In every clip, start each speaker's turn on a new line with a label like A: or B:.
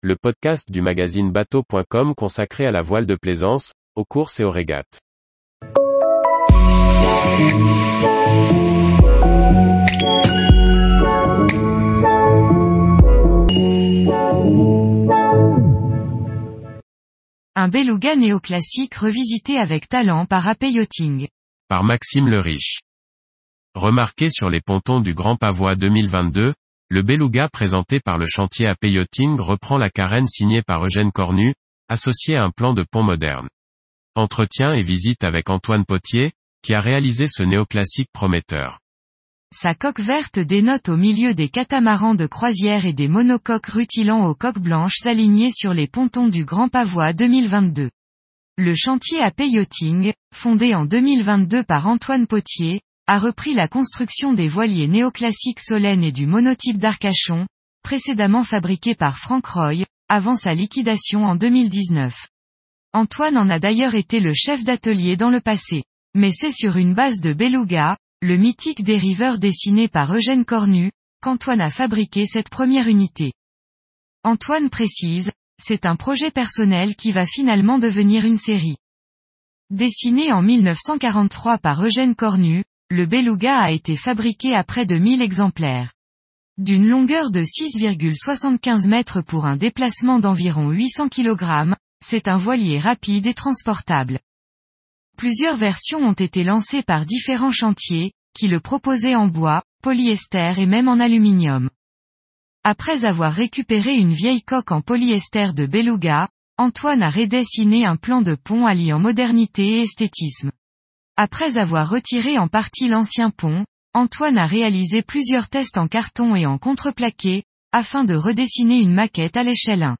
A: le podcast du magazine bateau.com consacré à la voile de plaisance, aux courses et aux régates.
B: Un beluga néoclassique revisité avec talent par AP Yachting.
A: Par Maxime le Riche. Remarqué sur les pontons du Grand Pavois 2022, le beluga présenté par le chantier AP Yachting reprend la carène signée par Eugène Cornu, associé à un plan de pont moderne. Entretien et visite avec Antoine Potier, qui a réalisé ce néoclassique prometteur.
B: Sa coque verte dénote au milieu des catamarans de croisière et des monocoques rutilants aux coques blanches alignées sur les pontons du Grand Pavois 2022. Le chantier à Yachting, fondé en 2022 par Antoine Potier, a repris la construction des voiliers néoclassiques Solène et du monotype d'Arcachon, précédemment fabriqué par Frank Roy, avant sa liquidation en 2019. Antoine en a d'ailleurs été le chef d'atelier dans le passé. Mais c'est sur une base de beluga, le mythique dériveur dessiné par Eugène Cornu, qu'Antoine a fabriqué cette première unité. Antoine précise, c'est un projet personnel qui va finalement devenir une série. Dessiné en 1943 par Eugène Cornu, le beluga a été fabriqué à près de 1000 exemplaires. D'une longueur de 6,75 mètres pour un déplacement d'environ 800 kg, c'est un voilier rapide et transportable. Plusieurs versions ont été lancées par différents chantiers, qui le proposaient en bois, polyester et même en aluminium. Après avoir récupéré une vieille coque en polyester de Beluga, Antoine a redessiné un plan de pont alliant modernité et esthétisme. Après avoir retiré en partie l'ancien pont, Antoine a réalisé plusieurs tests en carton et en contreplaqué, afin de redessiner une maquette à l'échelle 1.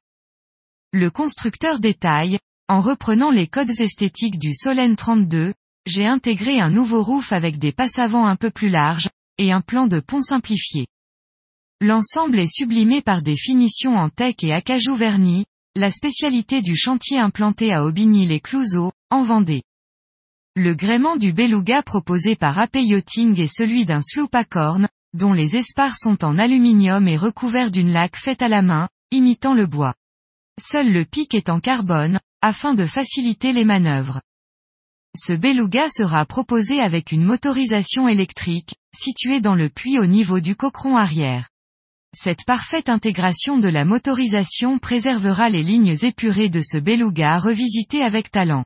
B: Le constructeur détaille, en reprenant les codes esthétiques du Solène 32, j'ai intégré un nouveau roof avec des passavants un peu plus larges, et un plan de pont simplifié. L'ensemble est sublimé par des finitions en teck et acajou vernis, la spécialité du chantier implanté à Aubigny-les-Clouseaux, en Vendée. Le gréement du beluga proposé par AP est celui d'un sloop à cornes, dont les espars sont en aluminium et recouverts d'une laque faite à la main, imitant le bois. Seul le pic est en carbone, afin de faciliter les manœuvres. Ce beluga sera proposé avec une motorisation électrique, située dans le puits au niveau du coqueron arrière. Cette parfaite intégration de la motorisation préservera les lignes épurées de ce beluga revisité avec talent.